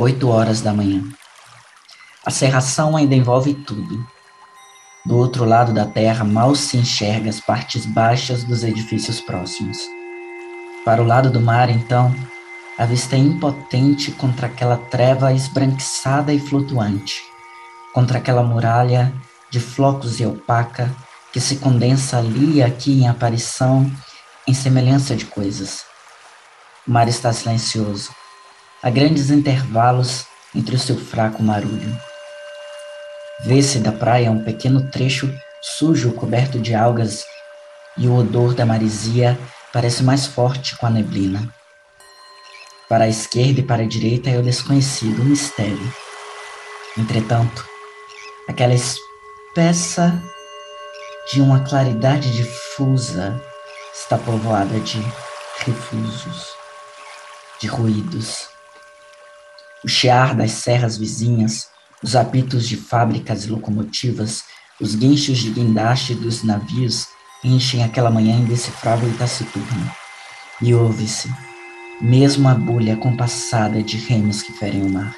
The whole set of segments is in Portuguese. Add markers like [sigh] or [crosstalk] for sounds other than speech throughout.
Oito horas da manhã. A serração ainda envolve tudo. Do outro lado da terra mal se enxerga as partes baixas dos edifícios próximos. Para o lado do mar, então, a vista é impotente contra aquela treva esbranquiçada e flutuante, contra aquela muralha de flocos e opaca que se condensa ali e aqui em aparição, em semelhança de coisas. O mar está silencioso, há grandes intervalos entre o seu fraco marulho. Vê-se da praia um pequeno trecho sujo coberto de algas e o odor da marisia parece mais forte com a neblina. Para a esquerda e para a direita é o desconhecido, o mistério. Entretanto, aquela espessa de uma claridade difusa está povoada de refusos, de ruídos. O chiar das serras vizinhas, os apitos de fábricas e locomotivas, os guinchos de guindaste dos navios enchem aquela manhã indecifrável e taciturna. E ouve-se, mesmo a bulha compassada de remos que ferem o mar.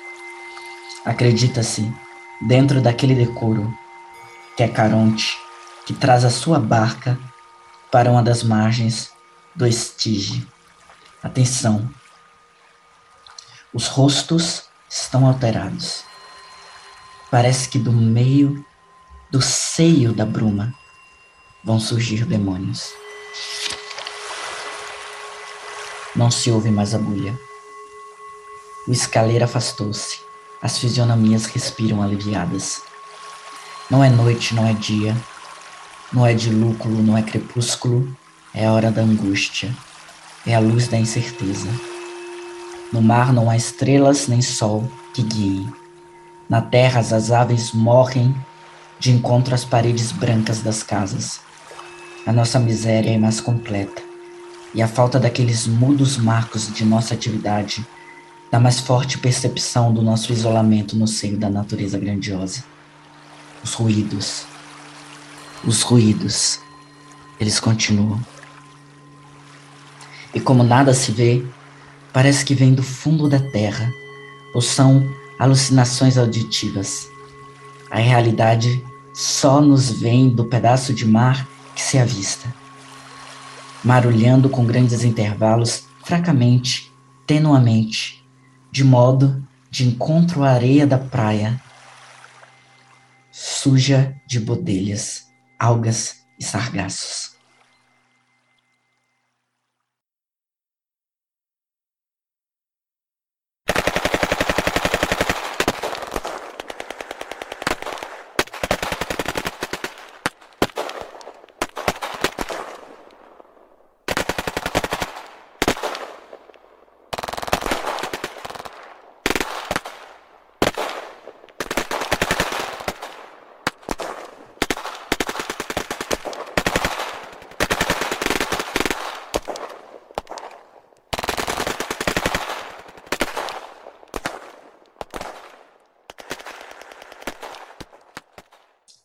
Acredita-se, dentro daquele decoro, que é Caronte, que traz a sua barca para uma das margens do Estige. Atenção! Os rostos estão alterados. Parece que do meio do seio da bruma vão surgir demônios. Não se ouve mais a bulha. O escaleiro afastou-se. As fisionomias respiram aliviadas. Não é noite, não é dia. Não é de lúculo, não é crepúsculo. É a hora da angústia. É a luz da incerteza. No mar não há estrelas nem sol que guiem. Na terra as aves morrem de encontro às paredes brancas das casas. A nossa miséria é mais completa e a falta daqueles mudos marcos de nossa atividade dá mais forte percepção do nosso isolamento no seio da natureza grandiosa. Os ruídos, os ruídos, eles continuam. E como nada se vê, parece que vem do fundo da terra, ou são alucinações auditivas. A realidade só nos vem do pedaço de mar que se avista marulhando com grandes intervalos, fracamente, tenuamente, de modo de encontro à areia da praia, suja de bodelhas, algas e sargaços.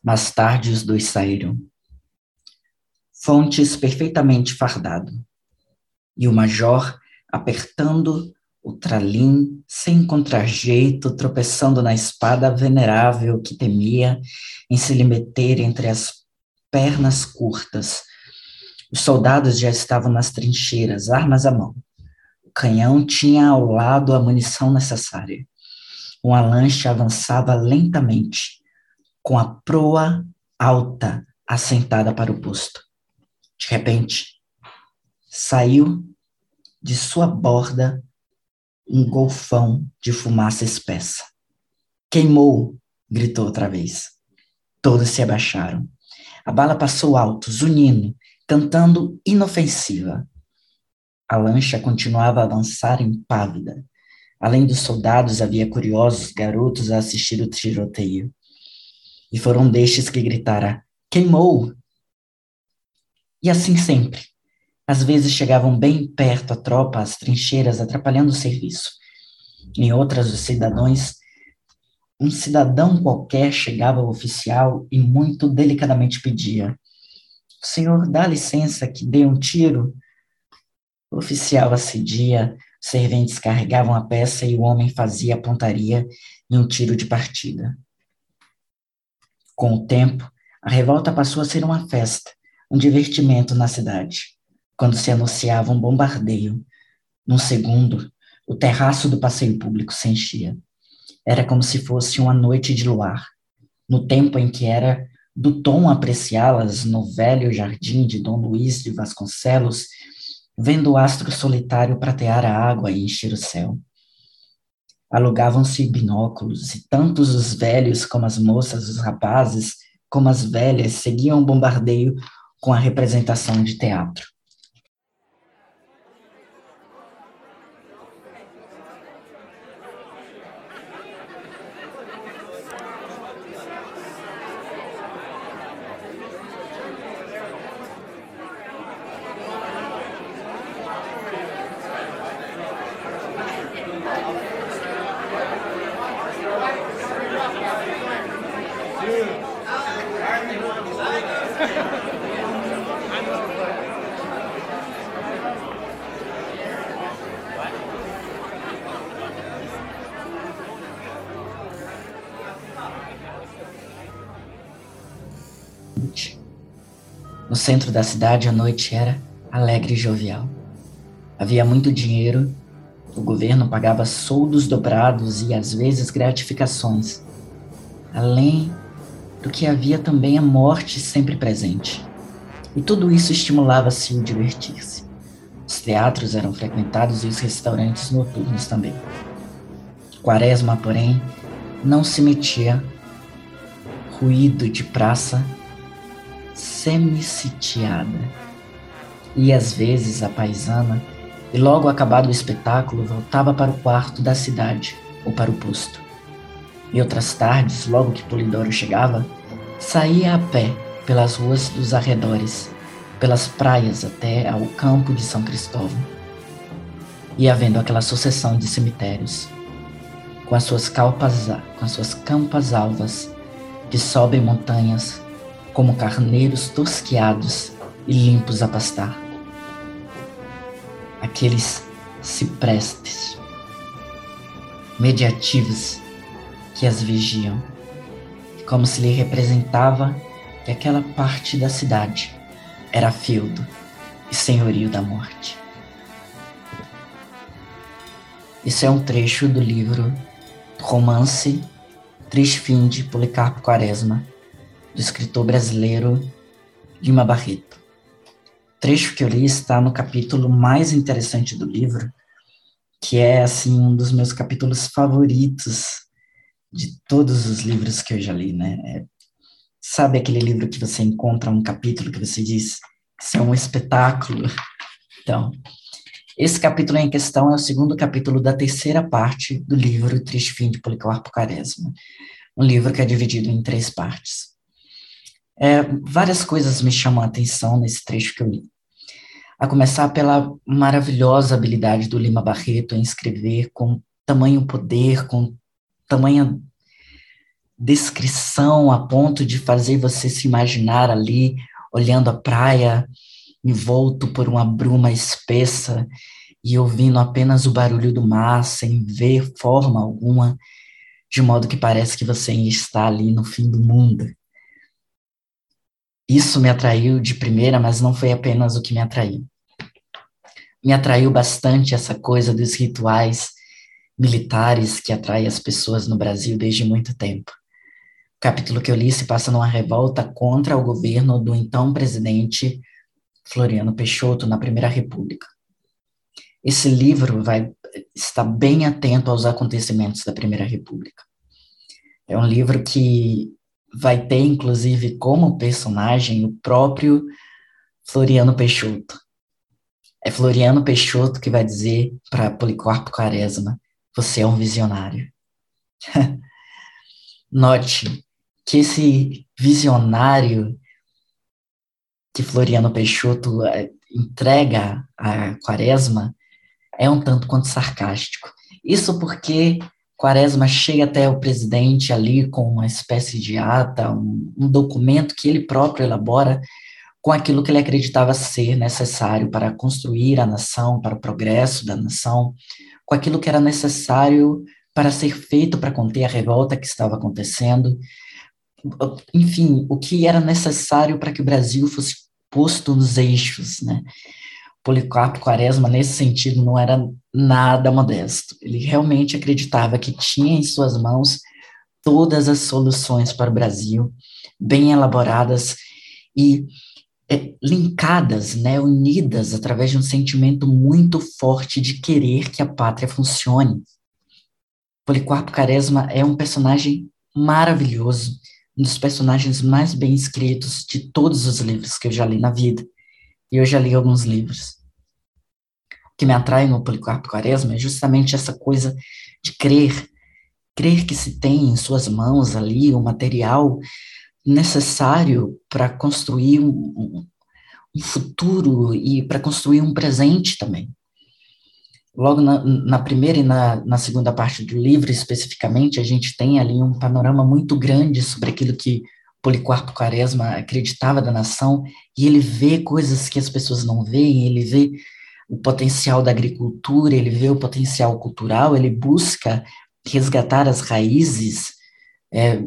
Mais tarde os dois saíram. Fontes perfeitamente fardado. E o major apertando o tralim sem contrajeito, tropeçando na espada venerável que temia em se lhe meter entre as pernas curtas. Os soldados já estavam nas trincheiras, armas à mão. O canhão tinha ao lado a munição necessária. Uma lancha avançava lentamente, com a proa alta assentada para o posto. De repente, saiu de sua borda um golfão de fumaça espessa. Queimou! gritou outra vez. Todos se abaixaram. A bala passou alto, zunindo, cantando inofensiva. A lancha continuava a avançar impávida. Além dos soldados, havia curiosos garotos a assistir o tiroteio e foram destes que gritara: Queimou! E assim sempre. Às vezes chegavam bem perto a tropa, as trincheiras, atrapalhando o serviço. Em outras, os cidadãos, um cidadão qualquer chegava ao oficial e muito delicadamente pedia: senhor dá licença que dê um tiro? O oficial acedia, Serventes carregavam a peça e o homem fazia a pontaria em um tiro de partida. Com o tempo, a revolta passou a ser uma festa, um divertimento na cidade. Quando se anunciava um bombardeio, num segundo, o terraço do passeio público se enchia. Era como se fosse uma noite de luar, no tempo em que era do tom apreciá-las no velho jardim de Dom Luís de Vasconcelos, vendo o astro solitário pratear a água e encher o céu. Alugavam-se binóculos, e tantos os velhos como as moças, os rapazes, como as velhas, seguiam o bombardeio com a representação de teatro. No centro da cidade, a noite era alegre e jovial. Havia muito dinheiro, o governo pagava soldos dobrados e às vezes gratificações. Além do que havia também a morte sempre presente. E tudo isso estimulava-se o divertir-se. Os teatros eram frequentados e os restaurantes noturnos também. Quaresma, porém, não se metia ruído de praça semi-sitiada. E às vezes a paisana, e logo acabado o espetáculo, voltava para o quarto da cidade ou para o posto. E outras tardes, logo que Polidoro chegava, saía a pé pelas ruas dos arredores, pelas praias até ao campo de São Cristóvão. E havendo aquela sucessão de cemitérios, com as suas calpas, com as suas campas alvas, que sobem montanhas como carneiros tosquiados e limpos a pastar. Aqueles ciprestes mediativos que as vigiam, como se lhe representava que aquela parte da cidade era feudo e senhorio da morte. Isso é um trecho do livro Romance Triste Fim de Policarpo Quaresma, do escritor brasileiro Lima Barreto. O trecho que eu li está no capítulo mais interessante do livro, que é assim um dos meus capítulos favoritos de todos os livros que eu já li, né? É, sabe aquele livro que você encontra um capítulo que você diz isso é um espetáculo? Então, esse capítulo em questão é o segundo capítulo da terceira parte do livro Triste Fim de Policarpo Quaresma, um livro que é dividido em três partes. É, várias coisas me chamam a atenção nesse trecho que eu li. A começar pela maravilhosa habilidade do Lima Barreto em escrever com tamanho poder, com tamanha descrição a ponto de fazer você se imaginar ali olhando a praia envolto por uma bruma espessa e ouvindo apenas o barulho do mar sem ver forma alguma, de modo que parece que você está ali no fim do mundo. Isso me atraiu de primeira, mas não foi apenas o que me atraiu. Me atraiu bastante essa coisa dos rituais militares que atrai as pessoas no Brasil desde muito tempo. O capítulo que eu li se passa numa revolta contra o governo do então presidente Floriano Peixoto na Primeira República. Esse livro vai estar bem atento aos acontecimentos da Primeira República. É um livro que vai ter, inclusive, como personagem o próprio Floriano Peixoto. É Floriano Peixoto que vai dizer para Policarpo Quaresma: Você é um visionário. [laughs] Note que esse visionário que Floriano Peixoto eh, entrega a Quaresma é um tanto quanto sarcástico. Isso porque Quaresma chega até o presidente ali com uma espécie de ata, um, um documento que ele próprio elabora com aquilo que ele acreditava ser necessário para construir a nação, para o progresso da nação, com aquilo que era necessário para ser feito para conter a revolta que estava acontecendo, enfim, o que era necessário para que o Brasil fosse posto nos eixos, né? Policarpo Quaresma, nesse sentido, não era nada modesto. Ele realmente acreditava que tinha em suas mãos todas as soluções para o Brasil, bem elaboradas e é, linkadas, né, unidas através de um sentimento muito forte de querer que a pátria funcione. Policarpo Quaresma é um personagem maravilhoso, um dos personagens mais bem escritos de todos os livros que eu já li na vida. E eu já li alguns livros. Que me atrai no Policarpo Quaresma é justamente essa coisa de crer, crer que se tem em suas mãos ali o material necessário para construir um, um, futuro e para construir um presente também. Logo na, na primeira e na, na, segunda parte do livro, especificamente, a gente tem ali um panorama muito grande sobre aquilo que Policarpo Quaresma acreditava da nação, e ele vê coisas que as pessoas não veem, ele vê o potencial da agricultura, ele vê o potencial cultural, ele busca resgatar as raízes é,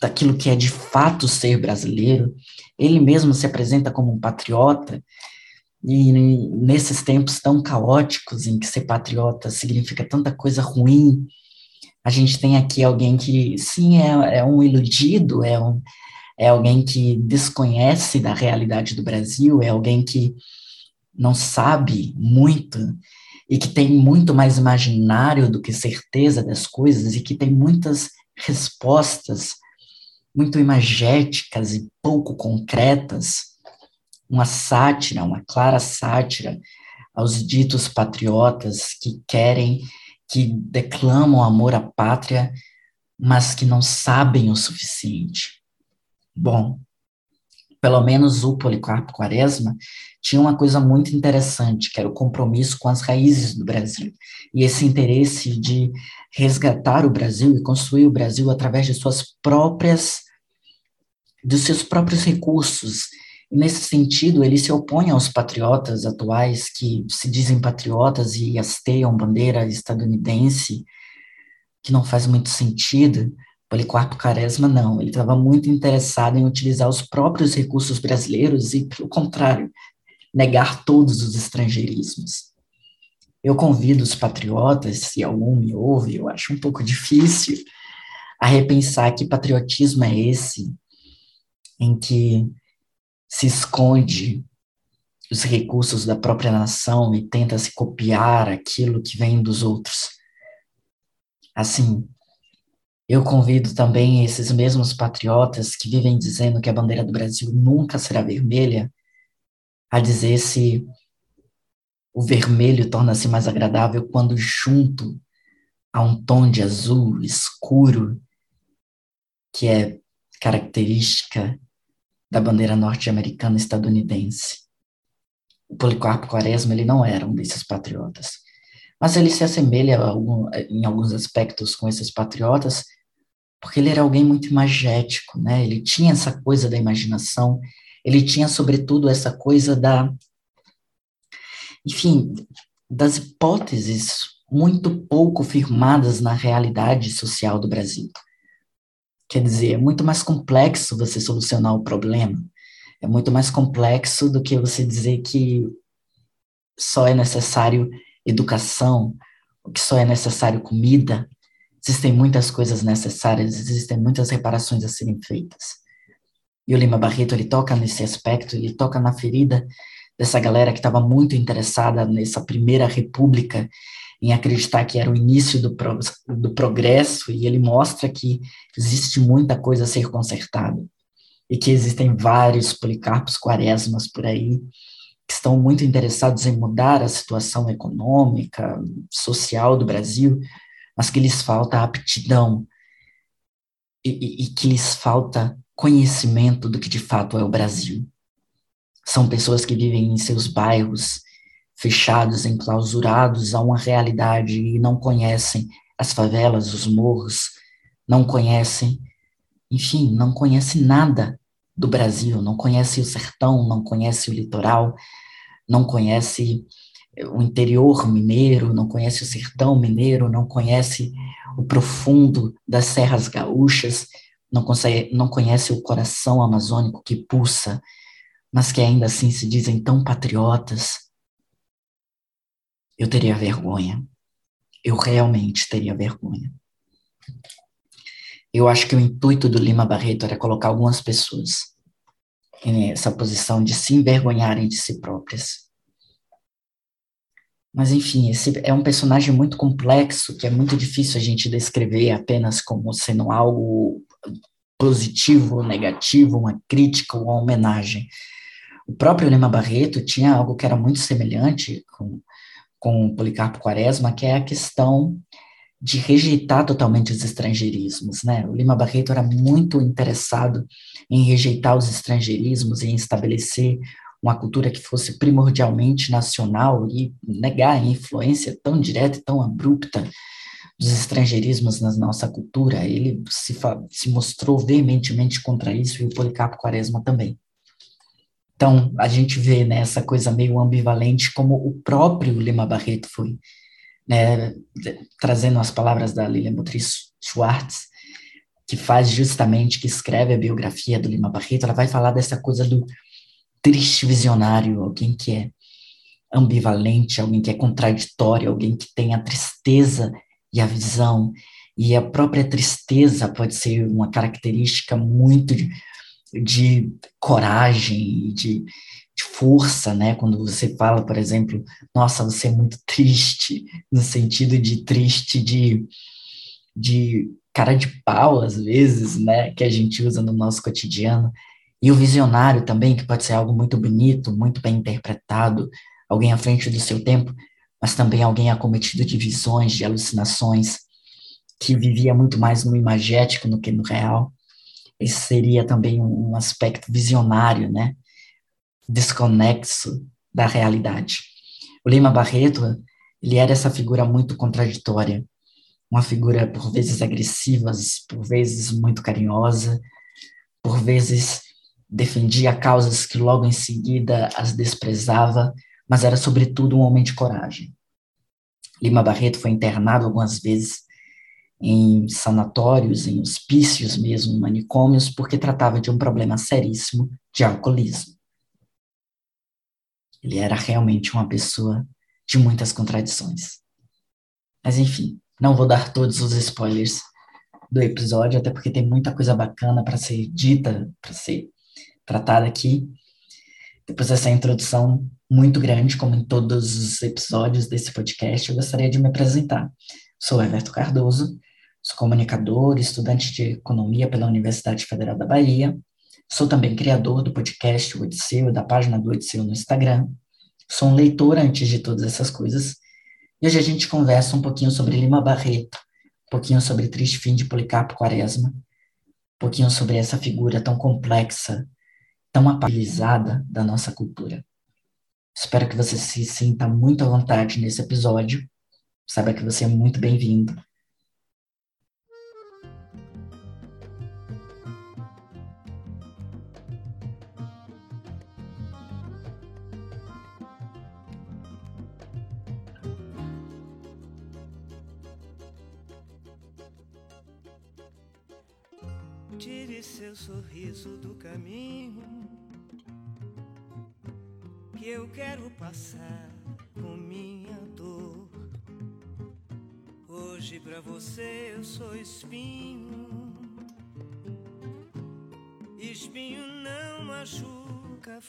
daquilo que é de fato ser brasileiro. Ele mesmo se apresenta como um patriota, e nesses tempos tão caóticos em que ser patriota significa tanta coisa ruim, a gente tem aqui alguém que, sim, é, é um iludido, é, um, é alguém que desconhece da realidade do Brasil, é alguém que não sabe muito e que tem muito mais imaginário do que certeza das coisas e que tem muitas respostas muito imagéticas e pouco concretas, uma sátira, uma clara sátira aos ditos patriotas que querem, que declamam amor à pátria, mas que não sabem o suficiente. Bom, pelo menos o Policarpo Quaresma tinha uma coisa muito interessante, que era o compromisso com as raízes do Brasil. E esse interesse de resgatar o Brasil e construir o Brasil através de suas próprias dos seus próprios recursos. E nesse sentido, ele se opõe aos patriotas atuais que se dizem patriotas e hasteiam bandeira estadunidense, que não faz muito sentido. Policarpo Quaresma não, ele estava muito interessado em utilizar os próprios recursos brasileiros e, pelo contrário, negar todos os estrangeirismos. Eu convido os patriotas, se algum me ouve, eu acho um pouco [laughs] difícil, a repensar que patriotismo é esse em que se esconde os recursos da própria nação e tenta se copiar aquilo que vem dos outros. Assim, eu convido também esses mesmos patriotas que vivem dizendo que a bandeira do Brasil nunca será vermelha, a dizer se o vermelho torna-se mais agradável quando junto a um tom de azul escuro, que é característica da bandeira norte-americana estadunidense. O Policarpo Quaresma ele não era um desses patriotas, mas ele se assemelha em alguns aspectos com esses patriotas, porque ele era alguém muito imagético, né? Ele tinha essa coisa da imaginação, ele tinha sobretudo essa coisa da, enfim, das hipóteses muito pouco firmadas na realidade social do Brasil. Quer dizer, é muito mais complexo você solucionar o problema. É muito mais complexo do que você dizer que só é necessário educação, que só é necessário comida. Existem muitas coisas necessárias, existem muitas reparações a serem feitas. E o Lima Barreto, ele toca nesse aspecto, ele toca na ferida dessa galera que estava muito interessada nessa primeira república em acreditar que era o início do, pro, do progresso, e ele mostra que existe muita coisa a ser consertada, e que existem vários policarpos quaresmas por aí, que estão muito interessados em mudar a situação econômica, social do Brasil, mas que lhes falta aptidão, e, e, e que lhes falta conhecimento do que de fato é o Brasil. São pessoas que vivem em seus bairros, fechados, enclausurados a uma realidade e não conhecem as favelas, os morros, não conhecem, enfim, não conhecem nada do Brasil, não conhece o sertão, não conhece o litoral, não conhece o interior mineiro, não conhece o sertão mineiro, não conhece o profundo das serras gaúchas, não, consegue, não conhece o coração amazônico que pulsa, mas que ainda assim se dizem tão patriotas, eu teria vergonha. Eu realmente teria vergonha. Eu acho que o intuito do Lima Barreto era colocar algumas pessoas nessa posição de se envergonharem de si próprias. Mas, enfim, esse é um personagem muito complexo, que é muito difícil a gente descrever apenas como sendo algo positivo negativo, uma crítica ou uma homenagem. O próprio Lima Barreto tinha algo que era muito semelhante com, com Policarpo Quaresma, que é a questão de rejeitar totalmente os estrangeirismos, né? O Lima Barreto era muito interessado em rejeitar os estrangeirismos e em estabelecer uma cultura que fosse primordialmente nacional e negar a influência tão direta e tão abrupta dos estrangeirismos na nossa cultura. Ele se, se mostrou veementemente contra isso e o Policarpo Quaresma também. Então, a gente vê nessa né, coisa meio ambivalente como o próprio Lima Barreto foi né, trazendo as palavras da Lilian Motriz Schwartz, que faz justamente, que escreve a biografia do Lima Barreto, ela vai falar dessa coisa do triste visionário, alguém que é ambivalente, alguém que é contraditório, alguém que tem a tristeza e a visão, e a própria tristeza pode ser uma característica muito de, de coragem, de, de força, né? Quando você fala, por exemplo, nossa, você é muito triste, no sentido de triste de, de cara de pau, às vezes, né? Que a gente usa no nosso cotidiano. E o visionário também, que pode ser algo muito bonito, muito bem interpretado, alguém à frente do seu tempo, mas também alguém acometido de visões, de alucinações, que vivia muito mais no imagético do que no real. Esse seria também um aspecto visionário, né? desconexo da realidade. O Lima Barreto, ele era essa figura muito contraditória, uma figura por vezes agressiva, por vezes muito carinhosa, por vezes defendia causas que logo em seguida as desprezava, mas era sobretudo um homem de coragem. Lima Barreto foi internado algumas vezes em sanatórios, em hospícios mesmo, manicômios, porque tratava de um problema seríssimo de alcoolismo. Ele era realmente uma pessoa de muitas contradições. Mas enfim, não vou dar todos os spoilers do episódio, até porque tem muita coisa bacana para ser dita, para ser tratada aqui. Depois dessa introdução muito grande, como em todos os episódios desse podcast, eu gostaria de me apresentar. Sou Everton Cardoso, sou comunicador, estudante de economia pela Universidade Federal da Bahia, Sou também criador do podcast O Odisseu, da página do Odisseu no Instagram. Sou um leitor antes de todas essas coisas. E hoje a gente conversa um pouquinho sobre Lima Barreto, um pouquinho sobre Triste Fim de Policarpo Quaresma, um pouquinho sobre essa figura tão complexa, tão apabilizada da nossa cultura. Espero que você se sinta muito à vontade nesse episódio. Saiba que você é muito bem-vindo. Sorriso do caminho que eu quero passar com minha dor. Hoje para você eu sou espinho. Espinho não machuca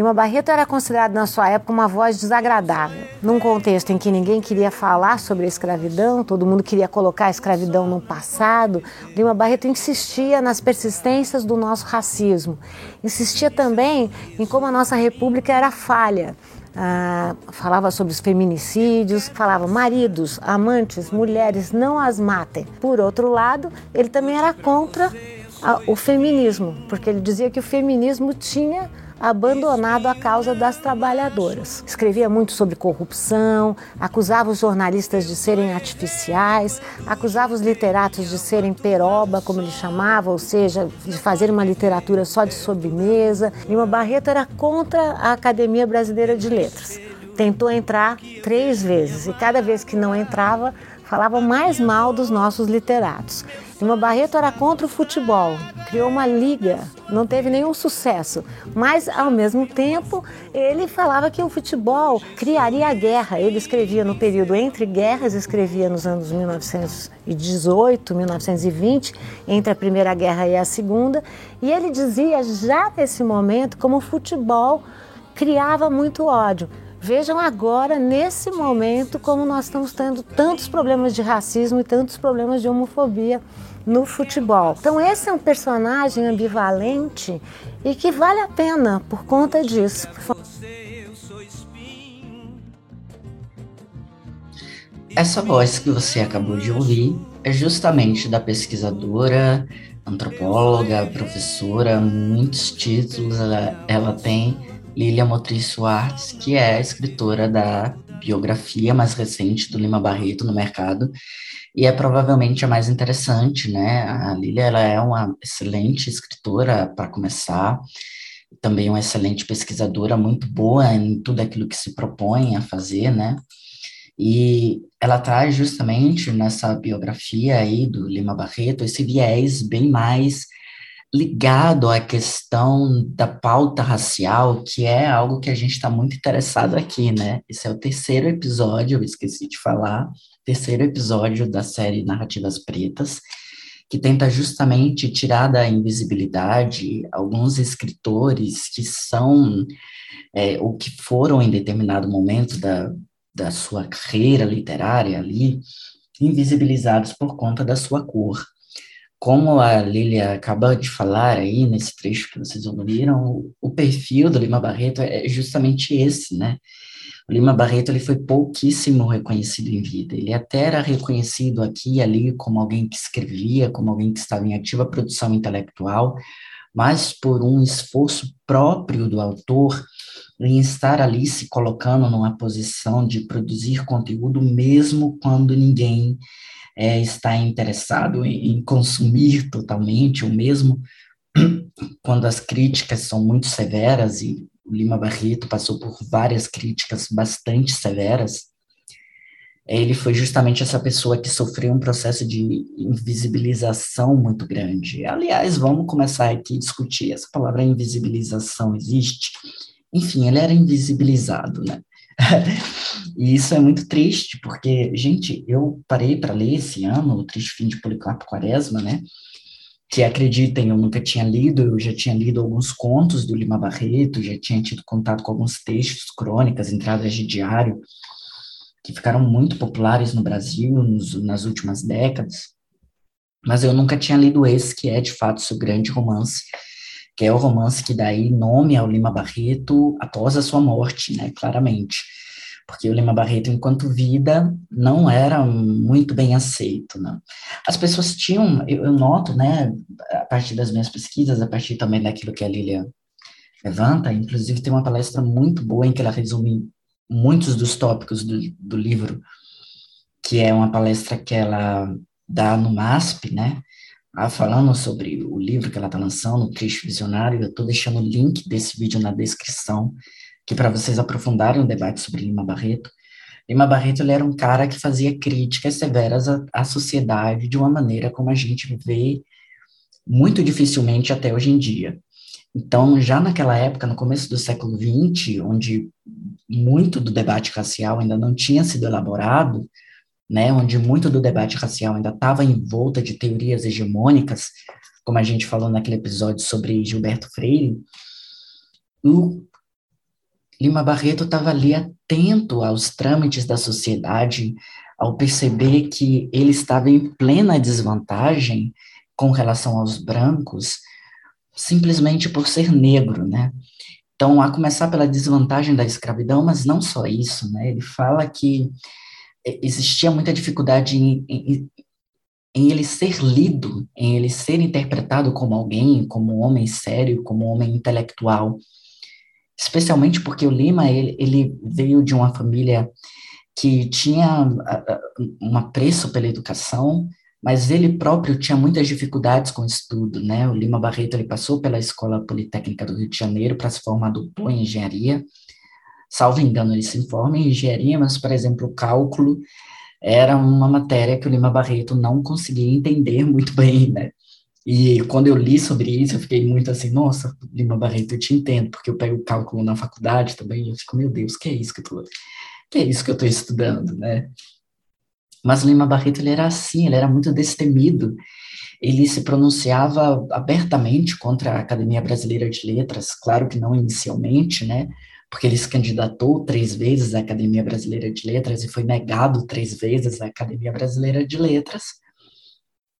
Lima Barreto era considerado na sua época uma voz desagradável. Num contexto em que ninguém queria falar sobre a escravidão, todo mundo queria colocar a escravidão no passado, Lima Barreto insistia nas persistências do nosso racismo. Insistia também em como a nossa república era falha. Ah, falava sobre os feminicídios, falava maridos, amantes, mulheres, não as matem. Por outro lado, ele também era contra a, o feminismo, porque ele dizia que o feminismo tinha abandonado a causa das trabalhadoras. Escrevia muito sobre corrupção, acusava os jornalistas de serem artificiais, acusava os literatos de serem peroba, como ele chamava, ou seja, de fazer uma literatura só de sobremesa. Lima Barreto era contra a Academia Brasileira de Letras. Tentou entrar três vezes e cada vez que não entrava, falava mais mal dos nossos literatos. Lima Barreto era contra o futebol, criou uma liga, não teve nenhum sucesso, mas ao mesmo tempo ele falava que o futebol criaria a guerra. Ele escrevia no período entre guerras, escrevia nos anos 1918, 1920, entre a Primeira Guerra e a Segunda, e ele dizia já nesse momento como o futebol criava muito ódio. Vejam agora, nesse momento, como nós estamos tendo tantos problemas de racismo e tantos problemas de homofobia no futebol. Então, esse é um personagem ambivalente e que vale a pena por conta disso. Essa voz que você acabou de ouvir é justamente da pesquisadora, antropóloga, professora, muitos títulos ela, ela tem Lilia Motriz Soares, que é a escritora da biografia mais recente do Lima Barreto no mercado, e é provavelmente a mais interessante, né? A Lilia ela é uma excelente escritora para começar, também uma excelente pesquisadora, muito boa em tudo aquilo que se propõe a fazer, né? E ela traz justamente nessa biografia aí do Lima Barreto esse viés bem mais ligado à questão da pauta racial, que é algo que a gente está muito interessado aqui, né? Esse é o terceiro episódio, eu esqueci de falar, terceiro episódio da série Narrativas Pretas, que tenta justamente tirar da invisibilidade alguns escritores que são, é, ou que foram em determinado momento da, da sua carreira literária ali, invisibilizados por conta da sua cor. Como a Lilia acabou de falar aí nesse trecho que vocês ouviram, o perfil do Lima Barreto é justamente esse, né? O Lima Barreto ele foi pouquíssimo reconhecido em vida. Ele até era reconhecido aqui e ali como alguém que escrevia, como alguém que estava em ativa produção intelectual, mas por um esforço próprio do autor em estar ali se colocando numa posição de produzir conteúdo mesmo quando ninguém é, está interessado em, em consumir totalmente, ou mesmo [clears throat] quando as críticas são muito severas, e o Lima Barreto passou por várias críticas bastante severas, ele foi justamente essa pessoa que sofreu um processo de invisibilização muito grande. Aliás, vamos começar aqui a discutir, essa palavra invisibilização existe? Enfim, ele era invisibilizado, né? [laughs] e isso é muito triste, porque, gente, eu parei para ler esse ano o Triste Fim de Policarpo Quaresma, né? Que acreditem, eu nunca tinha lido, eu já tinha lido alguns contos do Lima Barreto, já tinha tido contato com alguns textos, crônicas, entradas de diário, que ficaram muito populares no Brasil nos, nas últimas décadas, mas eu nunca tinha lido esse, que é de fato seu grande romance, que é o romance que daí nome ao Lima Barreto após a sua morte, né, claramente. Porque o Lima Barreto, enquanto vida, não era muito bem aceito, né. As pessoas tinham, eu, eu noto, né, a partir das minhas pesquisas, a partir também daquilo que a Lilia levanta, inclusive tem uma palestra muito boa em que ela resume muitos dos tópicos do, do livro, que é uma palestra que ela dá no MASP, né, ah, falando sobre o livro que ela está lançando, o Triste Visionário, eu estou deixando o link desse vídeo na descrição, que para vocês aprofundarem o debate sobre Lima Barreto. Lima Barreto ele era um cara que fazia críticas severas à, à sociedade de uma maneira como a gente vê muito dificilmente até hoje em dia. Então, já naquela época, no começo do século XX, onde muito do debate racial ainda não tinha sido elaborado, né, onde muito do debate racial ainda estava em volta de teorias hegemônicas, como a gente falou naquele episódio sobre Gilberto Freire, o Lima Barreto estava ali atento aos trâmites da sociedade, ao perceber que ele estava em plena desvantagem com relação aos brancos, simplesmente por ser negro, né? Então, a começar pela desvantagem da escravidão, mas não só isso, né? Ele fala que existia muita dificuldade em, em, em, ele ser lido, em ele ser interpretado como alguém, como um homem sério, como um homem intelectual. especialmente porque o Lima ele, ele veio de uma família que tinha um apreço pela educação, mas ele próprio tinha muitas dificuldades com o estudo, né? O Lima Barreto ele passou pela Escola Politécnica do Rio de Janeiro para se formar doutor em engenharia. Salvo engano, ele se forma em engenharia, mas, por exemplo, cálculo era uma matéria que o Lima Barreto não conseguia entender muito [laughs] bem, né? E quando eu li sobre isso, eu fiquei muito assim, nossa, Lima Barreto, eu te entendo, porque eu pego cálculo na faculdade também, e eu fico, meu Deus, que é isso que eu tô, que é isso que eu tô estudando, né? Mas Lima Barreto, ele era assim, ele era muito destemido, ele se pronunciava abertamente contra a Academia Brasileira de Letras, claro que não inicialmente, né, porque ele se candidatou três vezes à Academia Brasileira de Letras e foi negado três vezes à Academia Brasileira de Letras,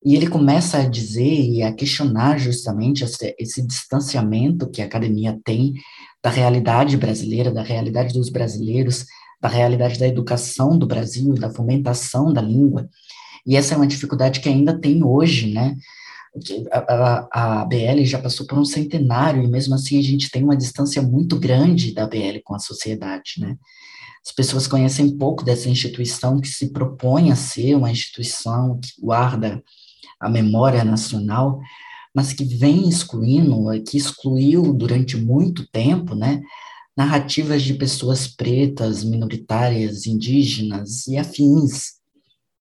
e ele começa a dizer e a questionar justamente esse, esse distanciamento que a academia tem da realidade brasileira, da realidade dos brasileiros, da realidade da educação do Brasil, da fomentação da língua. E essa é uma dificuldade que ainda tem hoje, né? A, a, BL já passou por um centenário e mesmo assim a gente tem uma distância muito grande da BL com a sociedade, né? As pessoas conhecem pouco dessa instituição que se propõe a ser uma instituição que guarda a memória nacional, mas que vem excluindo, que excluiu durante muito tempo, né, narrativas de pessoas pretas, minoritárias, indígenas e afins.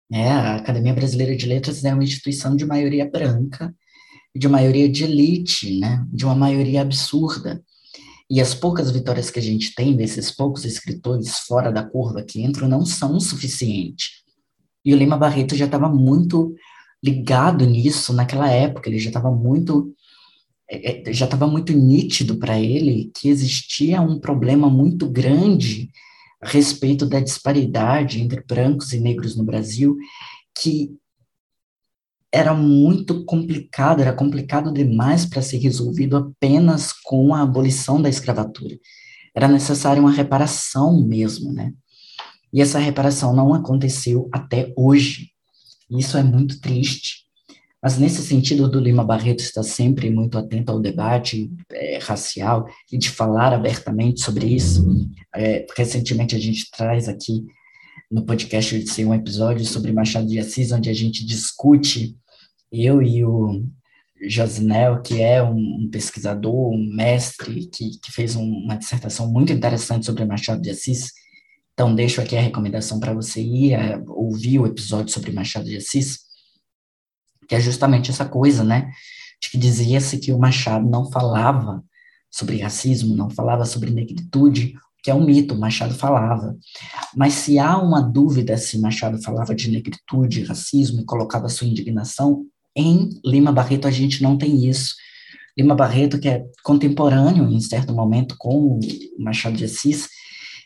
Né? A Academia Brasileira de Letras é uma instituição de maioria branca, de maioria de elite, né? de uma maioria absurda. E as poucas vitórias que a gente tem desses poucos escritores fora da curva que entram não são o suficiente. E o Lima Barreto já estava muito ligado nisso naquela época, ele já estava muito é, é, já estava muito nítido para ele que existia um problema muito grande a respeito da disparidade entre brancos e negros no Brasil, que era muito complicado, era complicado demais para ser resolvido apenas com a abolição da escravatura. Era necessária uma reparação mesmo, né? E essa reparação não aconteceu até hoje. Isso é muito triste. Mas nesse sentido, do Lima Barreto está sempre muito atento ao debate é, racial e de falar abertamente sobre isso. É, recentemente a gente traz aqui no podcast ser um episódio sobre Machado de Assis, onde a gente discute, eu e o Josinel, que é um, pesquisador, um mestre, que, que fez um, uma dissertação muito interessante sobre Machado de Assis, então, deixo aqui a recomendação para você ir a, ouvir o episódio sobre Machado de Assis, que é justamente essa coisa, né? De que dizia-se que o Machado não falava sobre racismo, não falava sobre negritude, que é um mito, o Machado falava. Mas se há uma dúvida se Machado falava de negritude, racismo e colocava sua indignação, em Lima Barreto a gente não tem isso. Lima Barreto, que é contemporâneo em certo momento com Machado de Assis,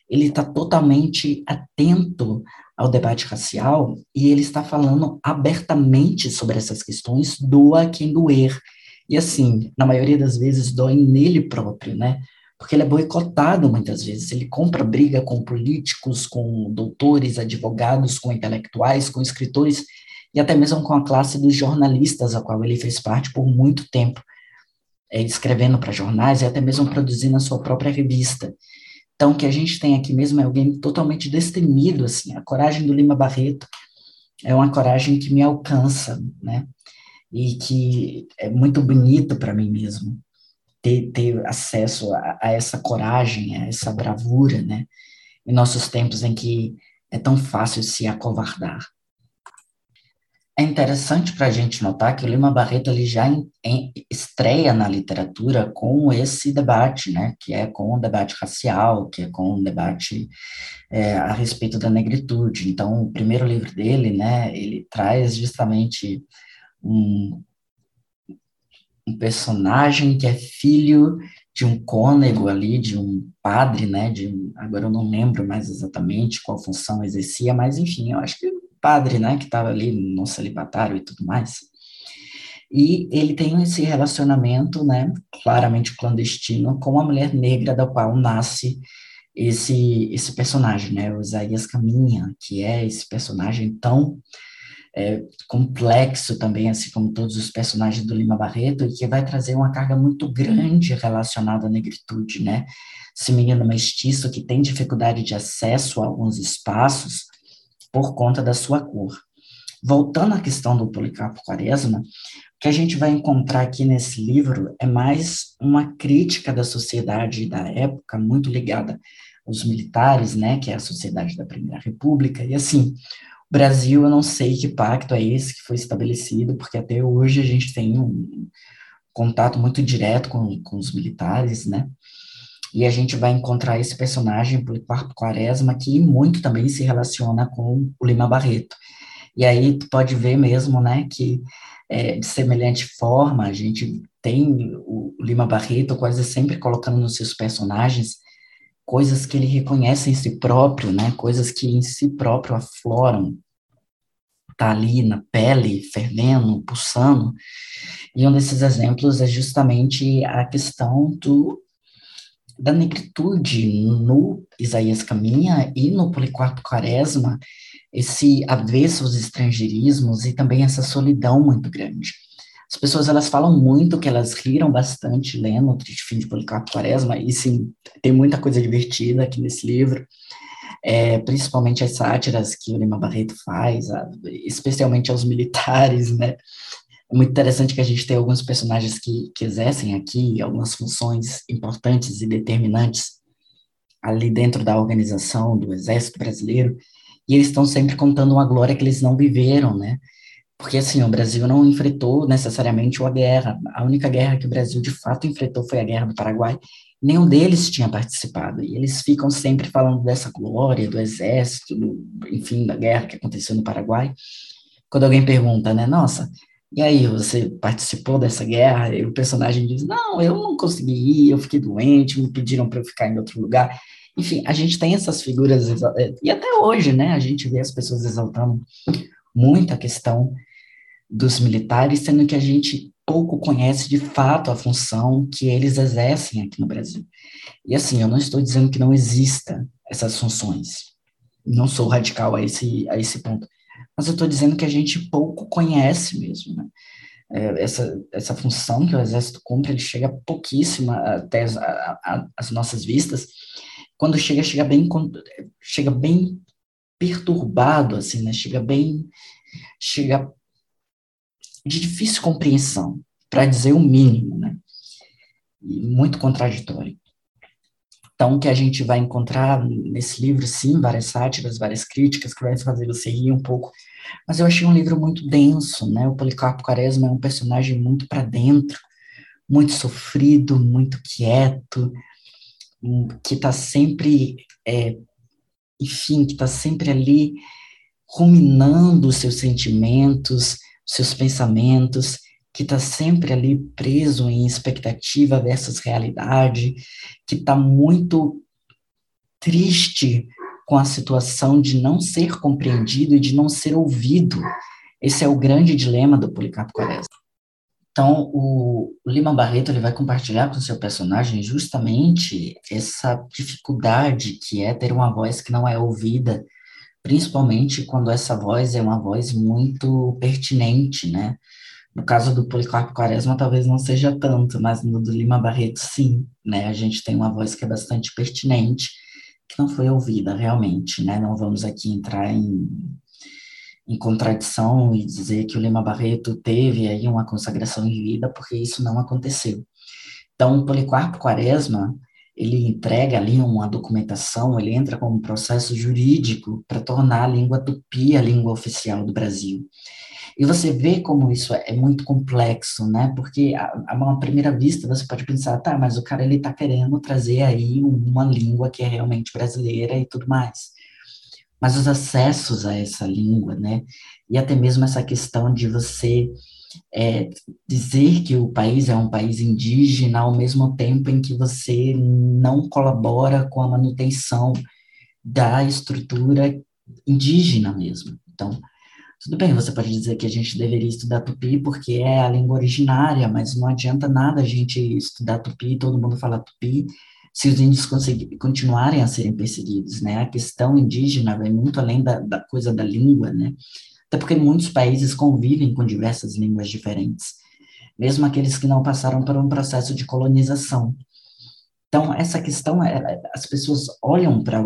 ele está totalmente atento ao debate racial e ele está falando abertamente sobre essas questões, doa quem doer. E assim, na maioria das vezes, dói nele próprio, né? Porque ele é boicotado muitas vezes. Ele compra briga com políticos, com doutores, advogados, com intelectuais, com escritores e até mesmo com a classe dos jornalistas, a qual ele fez parte por muito tempo, é, escrevendo para jornais e até mesmo produzindo a sua própria revista. Então, o que a gente tem aqui mesmo é alguém totalmente destemido, assim, a coragem do Lima Barreto é uma coragem que me alcança, né, e que é muito bonito para mim mesmo, ter, ter acesso a, a, essa coragem, a essa bravura, né, em nossos tempos em que é tão fácil se acovardar. É interessante para a gente notar que o Lima Barreto ele já em, em, estreia na literatura com esse debate, né, que é com o debate racial, que é com o debate é, a respeito da negritude. Então, o primeiro livro dele, né, ele traz justamente um, um personagem que é filho de um cônego ali, de um padre, né, de, agora eu não lembro mais exatamente qual função exercia, mas enfim, eu acho que padre, né, que estava ali no celibatário e tudo mais. E ele tem esse relacionamento, né, claramente clandestino, com a mulher negra da qual nasce esse esse personagem, né, o Isaías Caminha, que é esse personagem tão é, complexo também, assim como todos os personagens do Lima Barreto, e que vai trazer uma carga muito grande relacionada à negritude, né? Esse menino mestiço que tem dificuldade de acesso a alguns espaços por conta da sua cor. Voltando à questão do Policarpo Quaresma, o que a gente vai encontrar aqui nesse livro é mais uma crítica da sociedade da época, muito ligada aos militares, né, que é a sociedade da Primeira República, e assim, Brasil, eu não sei que pacto é esse que foi estabelecido, porque até hoje a gente tem um contato muito direto com, com os militares, né, e a gente vai encontrar esse personagem, Policarpo Quaresma, que muito também se relaciona com o Lima Barreto. E aí tu pode ver mesmo, né, que é, de semelhante forma, a gente tem o Lima Barreto quase sempre colocando nos seus personagens coisas que ele reconhece em si próprio, né, coisas que em si próprio afloram, tá ali na pele, fervendo, pulsando, e um desses exemplos é justamente a questão do da negritude no Isaías Caminha e no Policarpo Quaresma, esse avesso aos estrangeirismos e também essa solidão muito grande. As pessoas elas falam muito que elas riram bastante lendo o Triste Fim de Policarpo Quaresma, e sim, tem muita coisa divertida aqui nesse livro, é, principalmente as sátiras que o Lima Barreto faz, especialmente aos militares, né? É muito interessante que a gente tem alguns personagens que, que exercem aqui algumas funções importantes e determinantes ali dentro da organização do Exército Brasileiro, e eles estão sempre contando uma glória que eles não viveram, né? Porque, assim, o Brasil não enfrentou necessariamente uma guerra. A única guerra que o Brasil, de fato, enfrentou foi a Guerra do Paraguai. Nenhum deles tinha participado. E eles ficam sempre falando dessa glória, do exército, do, enfim, da guerra que aconteceu no Paraguai. Quando alguém pergunta, né, nossa, e aí, você participou dessa guerra? E o personagem diz: Não, eu não consegui ir, eu fiquei doente, me pediram para eu ficar em outro lugar. Enfim, a gente tem essas figuras, e até hoje, né? A gente vê as pessoas exaltando muito a questão dos militares, sendo que a gente pouco conhece de fato a função que eles exercem aqui no Brasil. E assim, eu não estou dizendo que não exista essas funções. Não sou radical a esse, a esse ponto mas eu estou dizendo que a gente pouco conhece mesmo, né? É, essa, essa função que o Exército cumpre, ele chega pouquíssima até as, a, as nossas vistas, quando chega, chega bem, chega bem perturbado, assim, né? Chega bem, chega de difícil compreensão, para dizer o mínimo, né? E muito contraditório. Então, que a gente vai encontrar nesse livro, sim, várias sátiras, várias críticas que vai fazer você rir um pouco. Mas eu achei um livro muito denso, né? O Policarpo Quaresma é um personagem muito para dentro, muito sofrido, muito quieto, hum, que está sempre, é, enfim, que está sempre ali ruminando os seus sentimentos, os seus pensamentos, que está sempre ali preso em expectativa versus realidade, que está muito triste com a situação de não ser compreendido e de não ser ouvido. Esse é o grande dilema do Policarpo Quaresma. Então, o Lima Barreto ele vai compartilhar com o seu personagem justamente essa dificuldade que é ter uma voz que não é ouvida, principalmente quando essa voz é uma voz muito pertinente, né? No caso do Policarpo Quaresma, talvez não seja tanto, mas no do Lima Barreto, sim, né? A gente tem uma voz que é bastante pertinente, que não foi ouvida realmente, né? Não vamos aqui entrar em, em contradição e dizer que o Lima Barreto teve aí uma consagração em vida, porque isso não aconteceu. Então, Policarpo Quaresma, ele entrega ali uma documentação, ele entra com um processo jurídico para tornar a língua tupi a língua oficial do Brasil. E você vê como isso é muito complexo, né? Porque a, a uma primeira vista você pode pensar, tá, mas o cara ele está querendo trazer aí uma língua que é realmente brasileira e tudo mais. Mas os acessos a essa língua, né? E até mesmo essa questão de você é, dizer que o país é um país indígena ao mesmo tempo em que você não colabora com a manutenção da estrutura indígena mesmo. Então, tudo bem, você pode dizer que a gente deveria estudar tupi porque é a língua originária, mas não adianta nada a gente estudar tupi, todo mundo fala tupi, se os índios continuarem a serem perseguidos, né? A questão indígena vai muito além da, da coisa da língua, né? Até porque muitos países convivem com diversas línguas diferentes, mesmo aqueles que não passaram por um processo de colonização. Então, essa questão, é, as pessoas olham para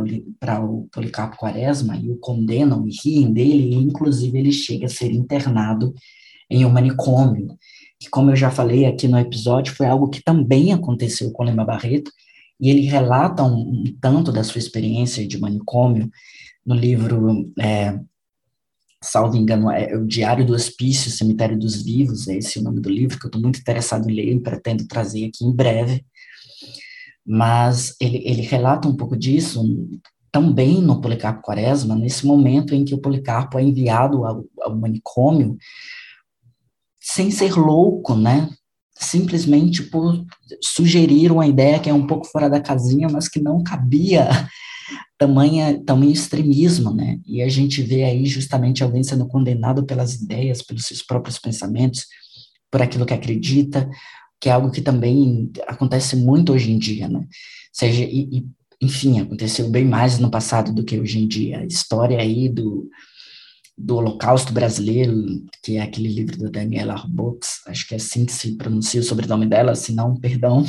o, Policarpo Quaresma e o condenam e riem dele, e inclusive ele chega a ser internado em um manicômio, que, como eu já falei aqui no episódio, foi algo que também aconteceu com Lima Barreto, e ele relata um, um tanto da sua experiência de manicômio no livro, é, salvo engano, é o Diário do Hospício, Cemitério dos Vivos, é esse o nome do livro, que eu estou muito interessado em ler e pretendo trazer aqui em breve, mas ele, ele relata um pouco disso também no Policarpo Quaresma, nesse momento em que o Policarpo é enviado ao, ao manicômio sem ser louco, né? Simplesmente por sugerir uma ideia que é um pouco fora da casinha, mas que não cabia [laughs] tamanha, tamanho extremismo, né? E a gente vê aí justamente alguém sendo condenado pelas ideias, pelos seus próprios pensamentos, por aquilo que acredita, que é algo que também acontece muito hoje em dia, né? Seja, e, e, enfim, aconteceu bem mais no passado do que hoje em dia. A história aí do, do Holocausto Brasileiro, que é aquele livro da Daniela Arbux, acho que é assim que se pronuncia o sobrenome dela, se não, [laughs] perdão,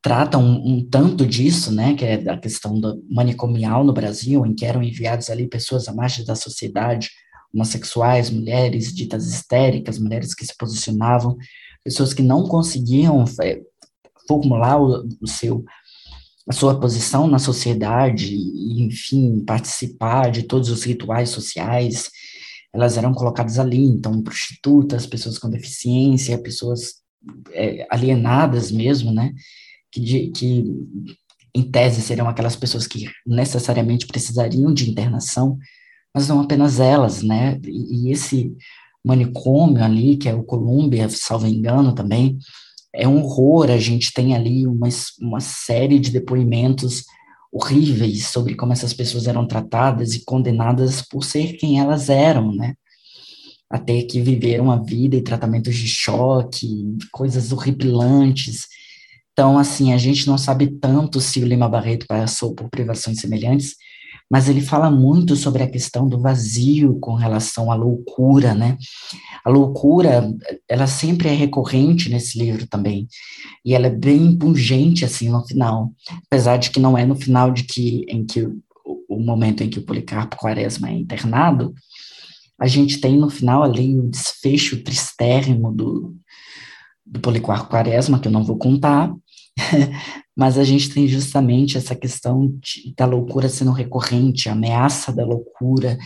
trata um, um, tanto disso, né, que é da questão do manicomial no Brasil, em que eram enviados ali pessoas à margem da sociedade, homossexuais, mulheres ditas histéricas, mulheres que se posicionavam pessoas que não conseguiam é, formular o, o seu a sua posição na sociedade e, enfim, participar de todos os rituais sociais, elas eram colocadas ali, então, prostitutas, pessoas com deficiência, pessoas é, alienadas mesmo, né, que, de, que em tese seriam aquelas pessoas que necessariamente precisariam de internação, mas não apenas elas, né, e, e esse manicômio ali, que é o Colômbia, salvo engano também, é um horror, a gente tem ali uma, uma série de depoimentos horríveis sobre como essas pessoas eram tratadas e condenadas por ser quem elas eram, né? Até que viveram a vida e tratamentos de choque, coisas horripilantes. Então, assim, a gente não sabe tanto se o Lima Barreto passou por privações semelhantes, mas ele fala muito sobre a questão do vazio com relação à loucura, né? A loucura, ela sempre é recorrente nesse livro também, e ela é bem pungente, assim, no final, apesar de que não é no final de que, em que o, o momento em que o Policarpo Quaresma é internado, a gente tem no final ali o desfecho tristérrimo do, do Policarpo Quaresma, que eu não vou contar, [laughs] mas a gente tem justamente essa questão de, da loucura sendo recorrente, a ameaça da loucura,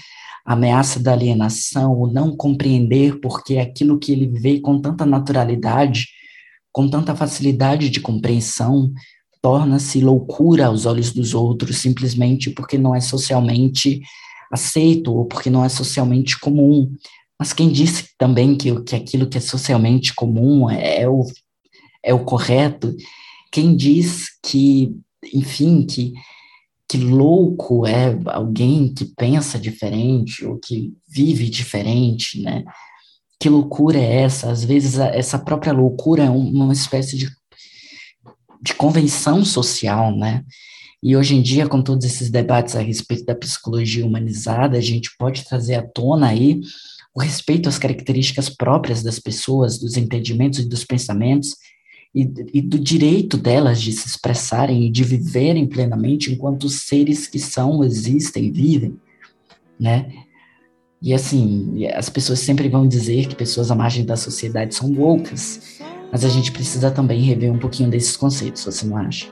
a ameaça da alienação, o não compreender porque aquilo que ele vê com tanta naturalidade, com tanta facilidade de compreensão, torna-se loucura aos olhos dos outros, simplesmente porque não é socialmente aceito ou porque não é socialmente comum. Mas quem disse também que, que aquilo que é socialmente comum é, é o, é o correto quem diz que, enfim, que, que louco é alguém que pensa diferente ou que vive diferente, né? Que loucura é essa? Às vezes, essa própria loucura é uma espécie de, de convenção social, né? E hoje em dia, com todos esses debates a respeito da psicologia humanizada, a gente pode trazer à tona aí o respeito às características próprias das pessoas, dos entendimentos e dos pensamentos, e, e do direito delas de se expressarem e de viverem plenamente enquanto seres que são, existem, vivem, né? E assim, as pessoas sempre vão dizer que pessoas à margem da sociedade são loucas, mas a gente precisa também rever um pouquinho desses conceitos, você não acha?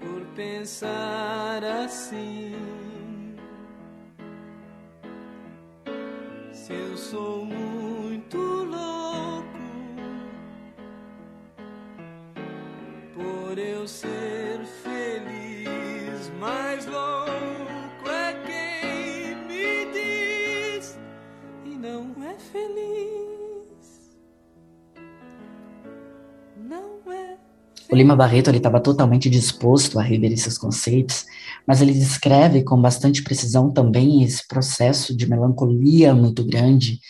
Por pensar assim, se eu sou eu ser feliz, mais louco é quem me diz e não é feliz. Não é. O Lima Barreto ele estava totalmente disposto a rever esses conceitos, mas ele descreve com bastante precisão também esse processo de melancolia muito grande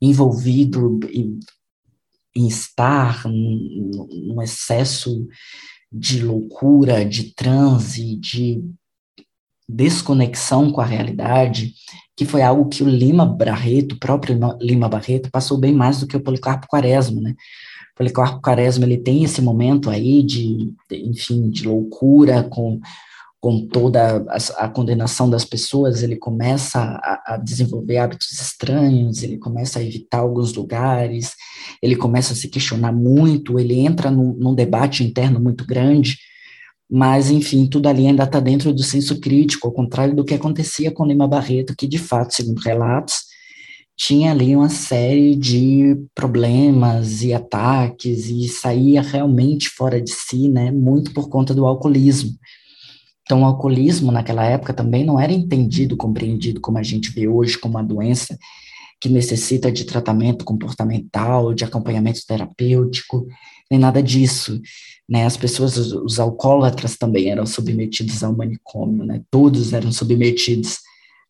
envolvido em, em estar num excesso de loucura, de transe, de desconexão com a realidade, que foi algo que o Lima Barreto, o próprio Lima Barreto, passou bem mais do que o Policarpo Quaresma, né? O Policarpo Quaresma, ele tem esse momento aí de, enfim, de loucura com, com toda a, a condenação das pessoas, ele começa a, a, desenvolver hábitos estranhos, ele começa a evitar alguns lugares, ele começa a se questionar muito, ele entra num, num debate interno muito grande, mas, enfim, tudo ali ainda está dentro do senso crítico, ao contrário do que acontecia com Lima Barreto, que, de fato, segundo relatos, tinha ali uma série de problemas e ataques e saía realmente fora de si, né, muito por conta do alcoolismo. Então, o alcoolismo naquela época também não era entendido, compreendido como a gente vê hoje como uma doença que necessita de tratamento comportamental, de acompanhamento terapêutico, nem nada disso. Né? As pessoas, os, os alcoólatras também eram submetidos ao manicômio, né? todos eram submetidos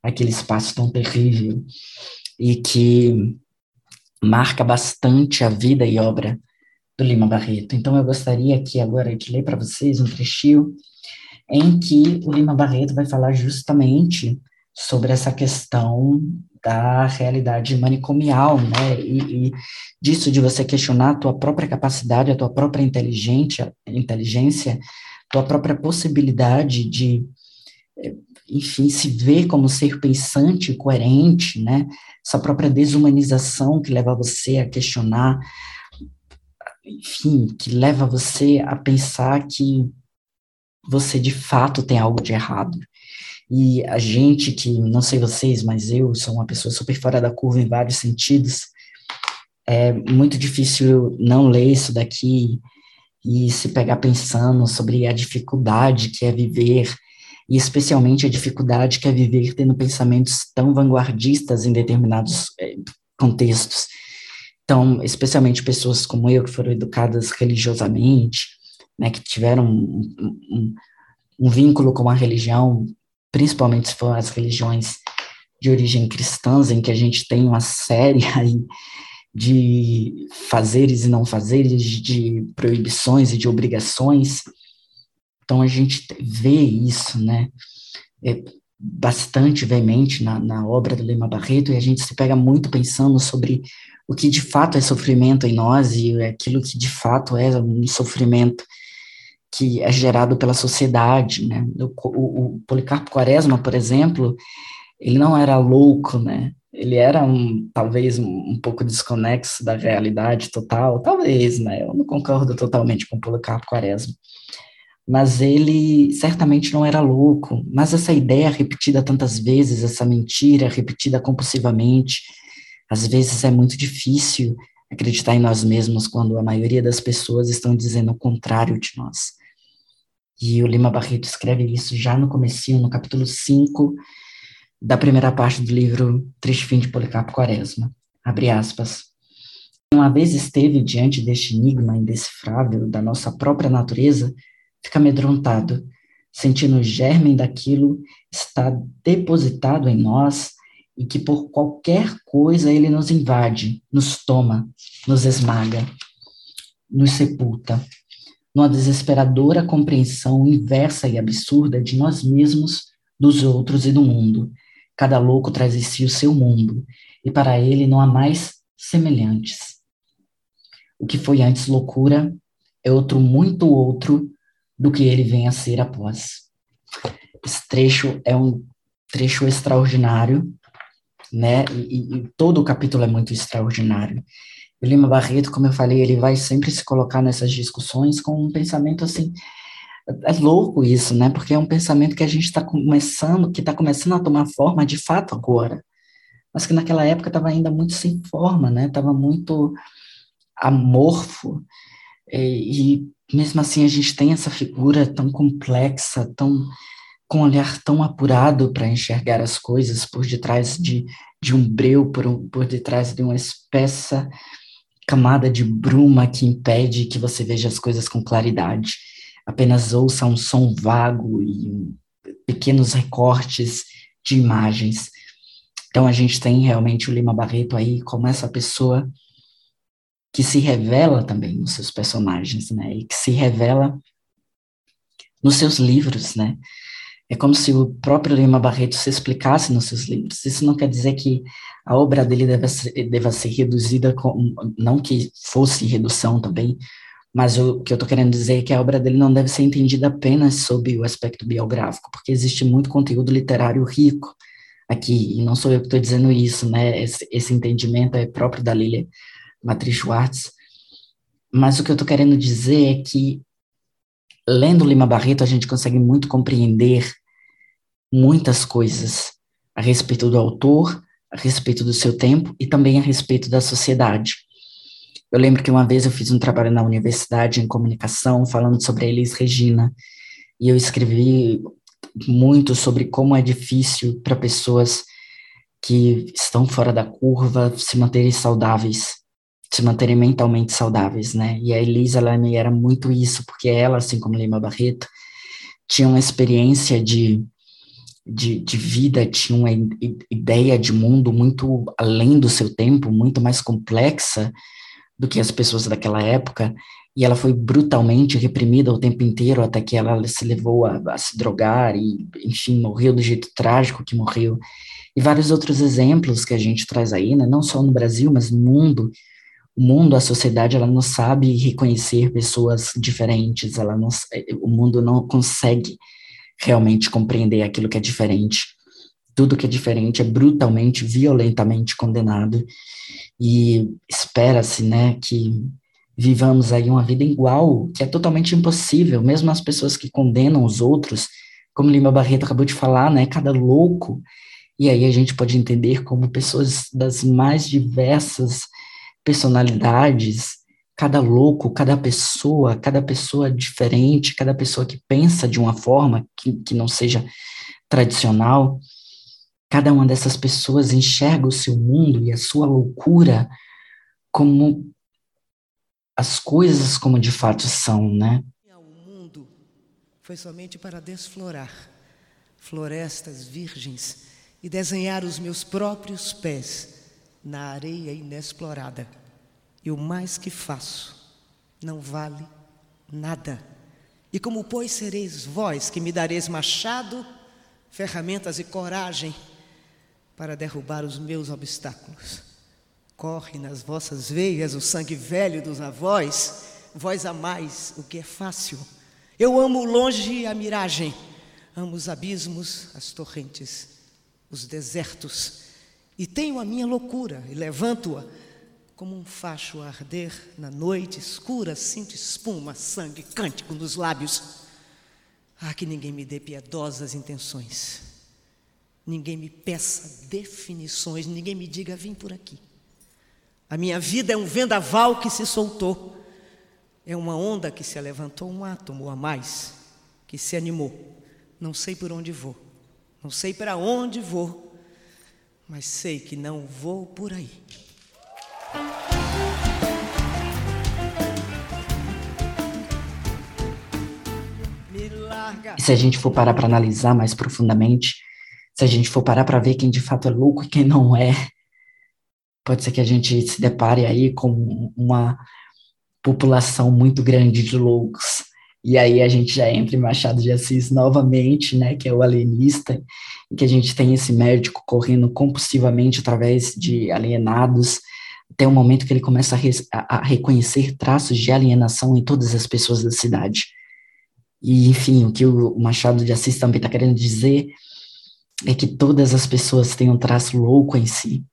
àquele espaço tão terrível e que marca bastante a vida e obra do Lima Barreto. Então, eu gostaria aqui agora de ler para vocês um trechinho em que o Lima Barreto vai falar justamente sobre essa questão da realidade manicomial, né, e, e, disso de você questionar a tua própria capacidade, a tua própria inteligência, inteligência, tua própria possibilidade de, enfim, se ver como ser pensante coerente, né, essa própria desumanização que leva você a questionar, enfim, que leva você a pensar que você de fato tem algo de errado, e a gente que, não sei vocês, mas eu sou uma pessoa super fora da curva em vários sentidos, é muito difícil não ler isso daqui e se pegar pensando sobre a dificuldade que é viver, e especialmente a dificuldade que é viver tendo pensamentos tão vanguardistas em determinados é, contextos. Então, especialmente pessoas como eu, que foram educadas religiosamente, né, que tiveram um, um, um vínculo com a religião principalmente se for as religiões de origem cristãs, em que a gente tem uma série [laughs] aí de fazeres e não fazeres, de proibições e de obrigações. Então a gente vê isso, né, é bastante veemente na, na obra do Lima Barreto, e a gente se pega muito pensando sobre o que de fato é sofrimento em nós e aquilo que de fato é um sofrimento que é gerado pela sociedade, né? O, o, o, Policarpo Quaresma, por exemplo, ele não era louco, né? Ele era um, talvez um, um, pouco desconexo da realidade total, talvez, né? Eu não concordo totalmente com o Policarpo Quaresma, mas ele certamente não era louco. Mas essa ideia repetida tantas vezes, essa mentira repetida compulsivamente, às vezes é muito difícil acreditar em nós mesmos quando a maioria das pessoas estão dizendo o contrário de nós. E o Lima Barreto escreve isso já no comecinho, no capítulo 5 da primeira parte do livro Triste Fim de Policarpo Quaresma. Abre aspas. Uma vez esteve diante deste enigma indecifrável da nossa própria natureza, fica amedrontado, sentindo o germe daquilo está depositado em nós e que por qualquer coisa ele nos invade, nos toma, nos esmaga, nos sepulta numa desesperadora compreensão inversa e absurda de nós mesmos, dos outros e do mundo. Cada louco traz em si o seu mundo, e para ele não há mais semelhantes. O que foi antes loucura é outro muito outro do que ele vem a ser após. Esse trecho é um trecho extraordinário, né? E, e todo o capítulo é muito extraordinário. O Lima Barreto, como eu falei, ele vai sempre se colocar nessas discussões com um pensamento assim, é louco isso, né? Porque é um pensamento que a gente está começando, que está começando a tomar forma de fato agora, mas que naquela época estava ainda muito sem forma, né? Estava muito amorfo e, e mesmo assim a gente tem essa figura tão complexa, tão com um olhar tão apurado para enxergar as coisas por detrás de, de um breu, por, um, por detrás de uma espessa camada de bruma que impede que você veja as coisas com claridade. Apenas ouça um som vago e pequenos recortes de imagens. Então a gente tem realmente o Lima Barreto aí como essa pessoa que se revela também nos seus personagens, né? E que se revela nos seus livros, né? É como se o próprio Lima Barreto se explicasse nos seus livros. Isso não quer dizer que a obra dele deva ser, deva ser reduzida, com, não que fosse redução também, mas o que eu estou querendo dizer é que a obra dele não deve ser entendida apenas sob o aspecto biográfico, porque existe muito conteúdo literário rico aqui, e não sou eu que estou dizendo isso, né? Esse, esse, entendimento é próprio da Lilia Matriz Schwartz. Mas o que eu estou querendo dizer é que, lendo Lima Barreto, a gente consegue muito compreender muitas coisas a respeito do autor, a respeito do seu tempo e também a respeito da sociedade. Eu lembro que uma vez eu fiz um trabalho na universidade em comunicação falando sobre a Elis Regina, e eu escrevi muito sobre como é difícil para pessoas que estão fora da curva se manterem saudáveis, se manterem mentalmente saudáveis, né? E a Elisa, ela era muito isso, porque ela, assim como Lima Barreto, tinha uma experiência de, de, de vida, tinha uma ideia de mundo muito além do seu tempo, muito mais complexa do que as pessoas daquela época, e ela foi brutalmente reprimida o tempo inteiro até que ela se levou a, a, se drogar e, enfim, morreu do jeito trágico que morreu. E vários outros exemplos que a gente traz aí, né, não só no Brasil, mas no mundo. O mundo, a sociedade, ela não sabe reconhecer pessoas diferentes, ela não, o mundo não consegue realmente compreender aquilo que é diferente. Tudo que é diferente é brutalmente, violentamente condenado. E espera-se, né, que vivamos aí uma vida igual, que é totalmente impossível, mesmo as pessoas que condenam os outros, como Lima Barreto acabou de falar, né, cada louco, e aí a gente pode entender como pessoas das mais diversas personalidades, cada louco, cada pessoa, cada pessoa diferente, cada pessoa que pensa de uma forma que, que não seja tradicional, cada uma dessas pessoas enxerga o seu mundo e a sua loucura como as coisas como de fato são, né? O mundo foi somente para desflorar florestas virgens e desenhar os meus próprios pés na areia inexplorada. E o mais que faço não vale nada. E como pois sereis vós que me dareis machado, ferramentas e coragem para derrubar os meus obstáculos? Corre nas vossas veias o sangue velho dos avós, vós amais o que é fácil. Eu amo longe a miragem, amo os abismos, as torrentes, os desertos, e tenho a minha loucura e levanto-a como um facho arder na noite escura, sinto espuma, sangue, cântico nos lábios. Ah, que ninguém me dê piedosas intenções, ninguém me peça definições, ninguém me diga vim por aqui. A minha vida é um vendaval que se soltou, é uma onda que se levantou, um átomo a mais que se animou. Não sei por onde vou, não sei para onde vou, mas sei que não vou por aí. E se a gente for parar para analisar mais profundamente, se a gente for parar para ver quem de fato é louco e quem não é, pode ser que a gente se depare aí com uma população muito grande de loucos. E aí a gente já entra em Machado de Assis novamente, né, que é o alienista, em que a gente tem esse médico correndo compulsivamente através de alienados, até o momento que ele começa a, a, reconhecer traços de alienação em todas as pessoas da cidade. E, enfim, o que o Machado de Assis também está querendo dizer é que todas as pessoas têm um traço louco em si,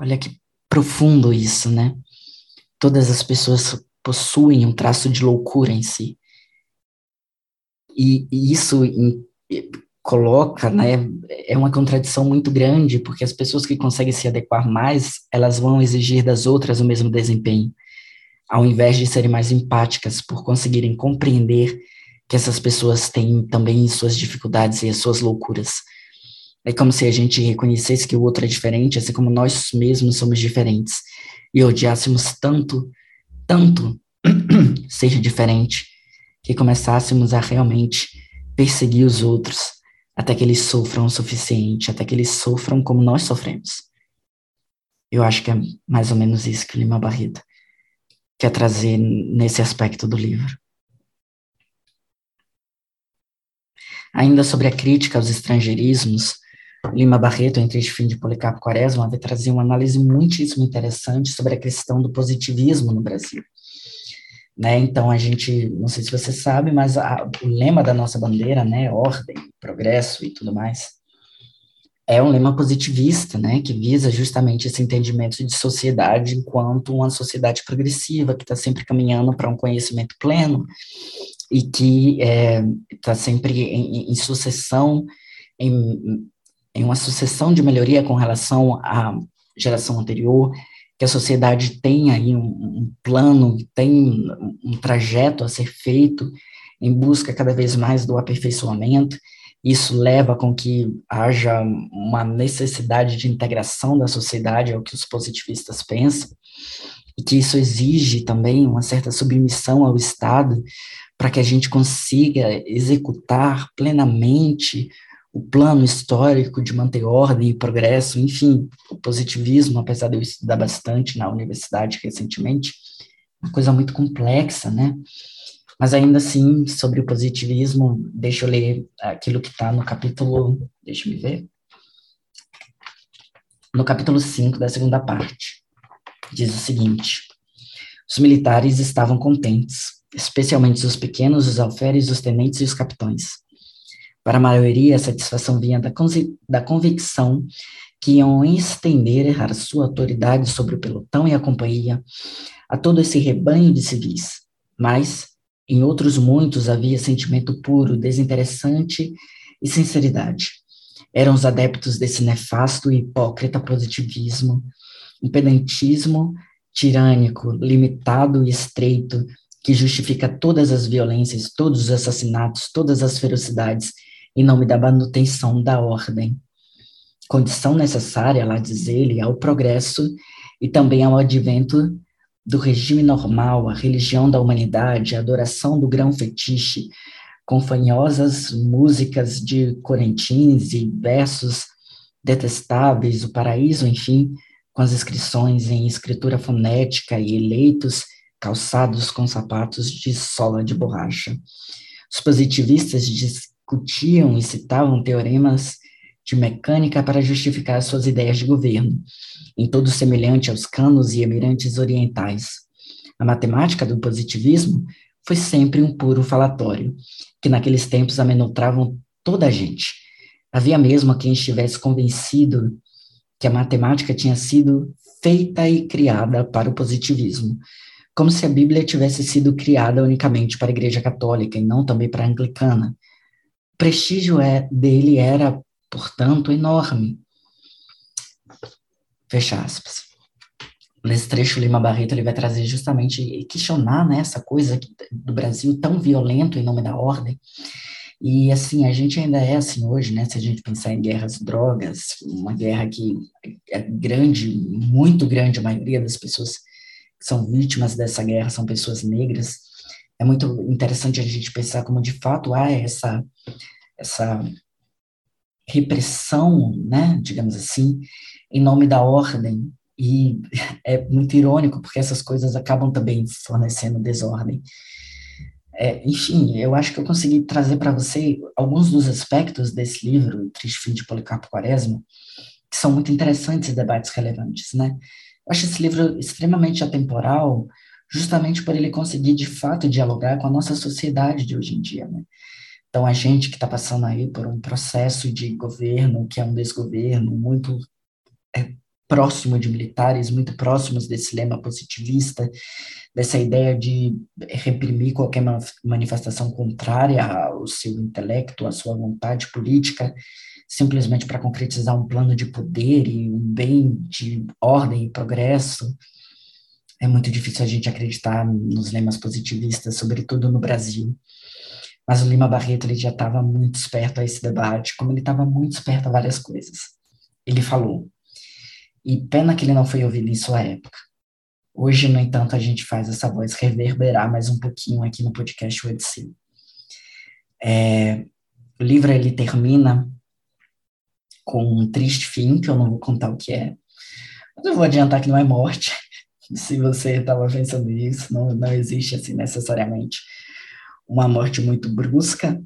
Olha que profundo isso, né? Todas as pessoas possuem um traço de loucura em si. E, e isso em, coloca, né, é uma contradição muito grande, porque as pessoas que conseguem se adequar mais, elas vão exigir das outras o mesmo desempenho, ao invés de serem mais empáticas por conseguirem compreender que essas pessoas têm também suas dificuldades e as suas loucuras. É como se a gente reconhecesse que o outro é diferente, assim como nós mesmos somos diferentes, e odiássemos tanto, tanto [clears throat] ser diferente, que começássemos a realmente perseguir os outros até que eles sofram o suficiente, até que eles sofram como nós sofremos. Eu acho que é mais ou menos isso que Lima Barreto quer trazer nesse aspecto do livro. Ainda sobre a crítica aos estrangeirismos, Lima Barreto, em Triste Fim de Policarpo Quaresma, vai trazer uma análise muitíssimo interessante sobre a questão do positivismo no Brasil. Né, então, a gente, não sei se você sabe, mas a, o lema da nossa bandeira, né, ordem, progresso e tudo mais, é um lema positivista, né, que visa justamente esse entendimento de sociedade enquanto uma sociedade progressiva, que está sempre caminhando para um conhecimento pleno e que está é, sempre em, em sucessão, em, em uma sucessão de melhoria com relação à geração anterior, que a sociedade tem aí um, um plano, tem um trajeto a ser feito em busca cada vez mais do aperfeiçoamento. Isso leva com que haja uma necessidade de integração da sociedade, é o que os positivistas pensam, e que isso exige também uma certa submissão ao Estado para que a gente consiga executar plenamente o plano histórico de manter ordem e progresso, enfim, o positivismo, apesar de eu estudar bastante na universidade recentemente, é uma coisa muito complexa, né? Mas ainda assim, sobre o positivismo, deixa eu ler aquilo que está no capítulo, deixa eu ver, no capítulo 5 da segunda parte. Diz o seguinte: Os militares estavam contentes, especialmente os pequenos, os alferes, os tenentes e os capitães para a maioria, a satisfação vinha da, da convicção que iam estender a sua autoridade sobre o pelotão e a companhia a todo esse rebanho de civis. Mas, em outros muitos, havia sentimento puro, desinteressante e sinceridade. Eram os adeptos desse nefasto e hipócrita positivismo, um pedantismo tirânico, limitado e estreito, que justifica todas as violências, todos os assassinatos, todas as ferocidades em nome da manutenção da ordem. Condição necessária, lá diz ele, ao progresso e também ao advento do regime normal, a religião da humanidade, a adoração do grão fetiche, com fanhosas músicas de corentins e versos detestáveis, o paraíso, enfim, com as inscrições em escritura fonética e eleitos calçados com sapatos de sola de borracha. Os positivistas discutiam e citavam teoremas de mecânica para justificar suas ideias de governo, em todo semelhante aos canos e emirantes orientais. A matemática do positivismo foi sempre um puro falatório, que naqueles tempos amenotravam toda a gente. Havia mesmo quem estivesse convencido que a matemática tinha sido feita e criada para o positivismo, como se a Bíblia tivesse sido criada unicamente para a Igreja Católica e não também para a Anglicana, prestígio é, dele era, portanto, enorme. Fecha aspas. Nesse trecho, Lima Barreto ele vai trazer justamente questionar né, essa coisa do Brasil tão violento em nome da ordem. E assim, a gente ainda é assim hoje, né? Se a gente pensar em guerras drogas, uma guerra que é grande, muito grande, a maioria das pessoas que são vítimas dessa guerra são pessoas negras é muito interessante a gente pensar como de fato há essa essa repressão, né, digamos assim, em nome da ordem e é muito irônico porque essas coisas acabam também fornecendo desordem. É, enfim, eu acho que eu consegui trazer para você alguns dos aspectos desse livro, Triste Fim de Policarpo Quaresma, que são muito interessantes e debates relevantes, né? Eu acho esse livro extremamente atemporal, justamente por ele conseguir de fato dialogar com a nossa sociedade de hoje em dia, né? Então a gente que está passando aí por um processo de governo que é um desgoverno muito é, próximo de militares, muito próximos desse lema positivista, dessa ideia de reprimir qualquer manifestação contrária ao seu intelecto, à sua vontade política, simplesmente para concretizar um plano de poder e um bem de ordem e progresso é muito difícil a gente acreditar nos lemas positivistas, sobretudo no Brasil. Mas o Lima Barreto ele já estava muito esperto a esse debate, como ele estava muito esperto a várias coisas. Ele falou, e pena que ele não foi ouvido em sua época. Hoje, no entanto, a gente faz essa voz reverberar mais um pouquinho aqui no podcast Odyssey. É, o livro ele termina com um triste fim, que eu não vou contar o que é, mas eu vou adiantar que não é morte, [laughs] se você estava pensando nisso, não, não existe assim necessariamente uma morte muito brusca,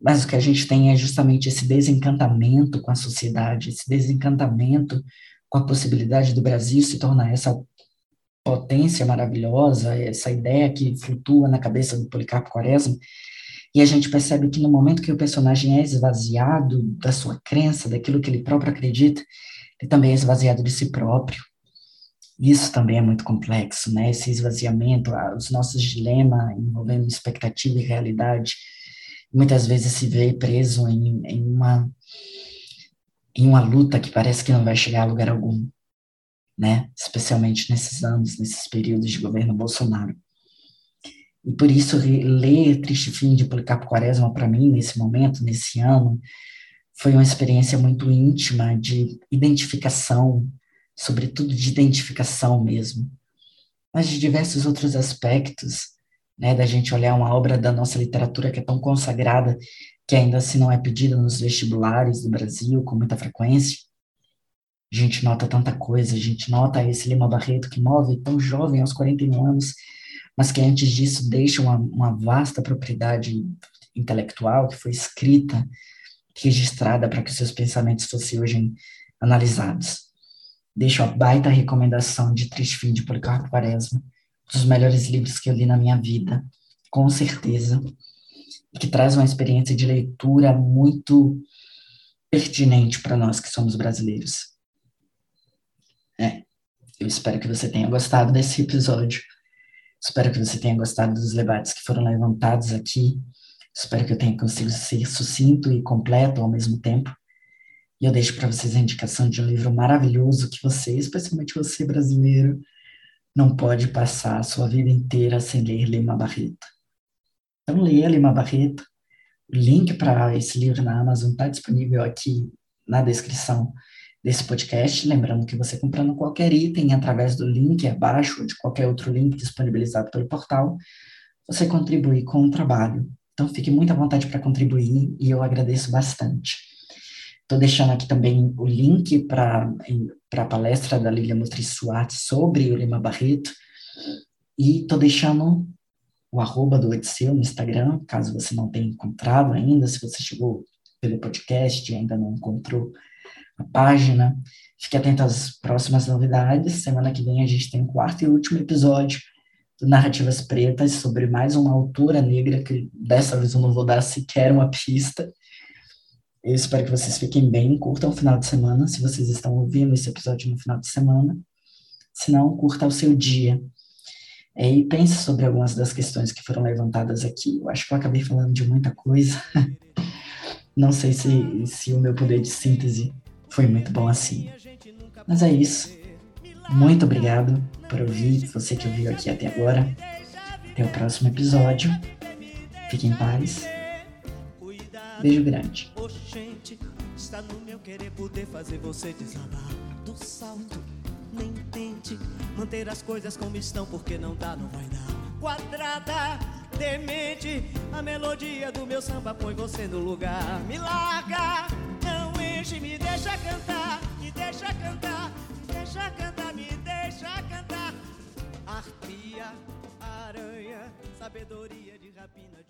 mas o que a gente tem é justamente esse desencantamento com a sociedade, esse desencantamento com a possibilidade do Brasil se tornar essa potência maravilhosa, essa ideia que flutua na cabeça do Policarpo Quaresma, e a gente percebe que no momento que o personagem é esvaziado da sua crença, daquilo que ele próprio acredita, ele também é esvaziado de si próprio. Isso também é muito complexo, né? Esse esvaziamento, os nossos dilemas envolvendo expectativa e realidade, muitas vezes se vê preso em, em uma em uma luta que parece que não vai chegar a lugar algum, né? Especialmente nesses anos, nesses períodos de governo Bolsonaro. E por isso, ler Triste Fim de Policarpo Quaresma, para mim, nesse momento, nesse ano, foi uma experiência muito íntima de identificação, sobretudo de identificação mesmo, mas de diversos outros aspectos, né, da gente olhar uma obra da nossa literatura que é tão consagrada, que ainda assim não é pedida nos vestibulares do Brasil com muita frequência. A gente nota tanta coisa, a gente nota esse Lima Barreto que move tão jovem, aos 41 anos, mas que antes disso deixa uma, uma vasta propriedade intelectual que foi escrita, registrada para que seus pensamentos fossem hoje analisados. Deixo a baita recomendação de Triste Fim de Policarpo Quaresma, um dos melhores livros que eu li na minha vida, com certeza, que traz uma experiência de leitura muito pertinente para nós que somos brasileiros. É, eu espero que você tenha gostado desse episódio. Espero que você tenha gostado dos debates que foram levantados aqui. Espero que eu tenha conseguido ser sucinto e completo ao mesmo tempo. E eu deixo para vocês a indicação de um livro maravilhoso que você, especialmente você brasileiro, não pode passar a sua vida inteira sem ler Lima Barreto. Então, leia Lima Barreto. O link para esse livro na Amazon está disponível aqui na descrição desse podcast. Lembrando que você comprando qualquer item através do link abaixo ou de qualquer outro link disponibilizado pelo portal, você contribui com o trabalho. Então fique muito à vontade para contribuir e eu agradeço bastante. Estou deixando aqui também o link para a palestra da Lilia Motriz Suárez sobre o Lima Barreto e estou deixando o arroba do Odisseu no Instagram, caso você não tenha encontrado ainda, se você chegou pelo podcast e ainda não encontrou a página. Fique atento às próximas novidades. Semana que vem a gente tem o quarto e último episódio do Narrativas Pretas sobre mais uma autora negra, que dessa vez eu não vou dar sequer uma pista. Eu espero que vocês fiquem bem, curtam o final de semana, se vocês estão ouvindo esse episódio no final de semana. Se não, curta o seu dia. É, e pense sobre algumas das questões que foram levantadas aqui. Eu acho que eu acabei falando de muita coisa. [laughs] Não sei se, se o meu poder de síntese foi muito bom assim. Mas é isso. Muito obrigado por ouvir, você que ouviu aqui até agora. Até o próximo episódio. Fique em paz. Beijo grande. Está no meu querer poder fazer você desabar do salto. Nem tente manter as coisas como estão, porque não dá, não vai dar. Quadrada, demente, a melodia do meu samba põe você no lugar. Me larga enche, me deixa cantar, me deixa cantar, me deixa cantar, me deixa cantar. Arpia, aranha, sabedoria de rapina.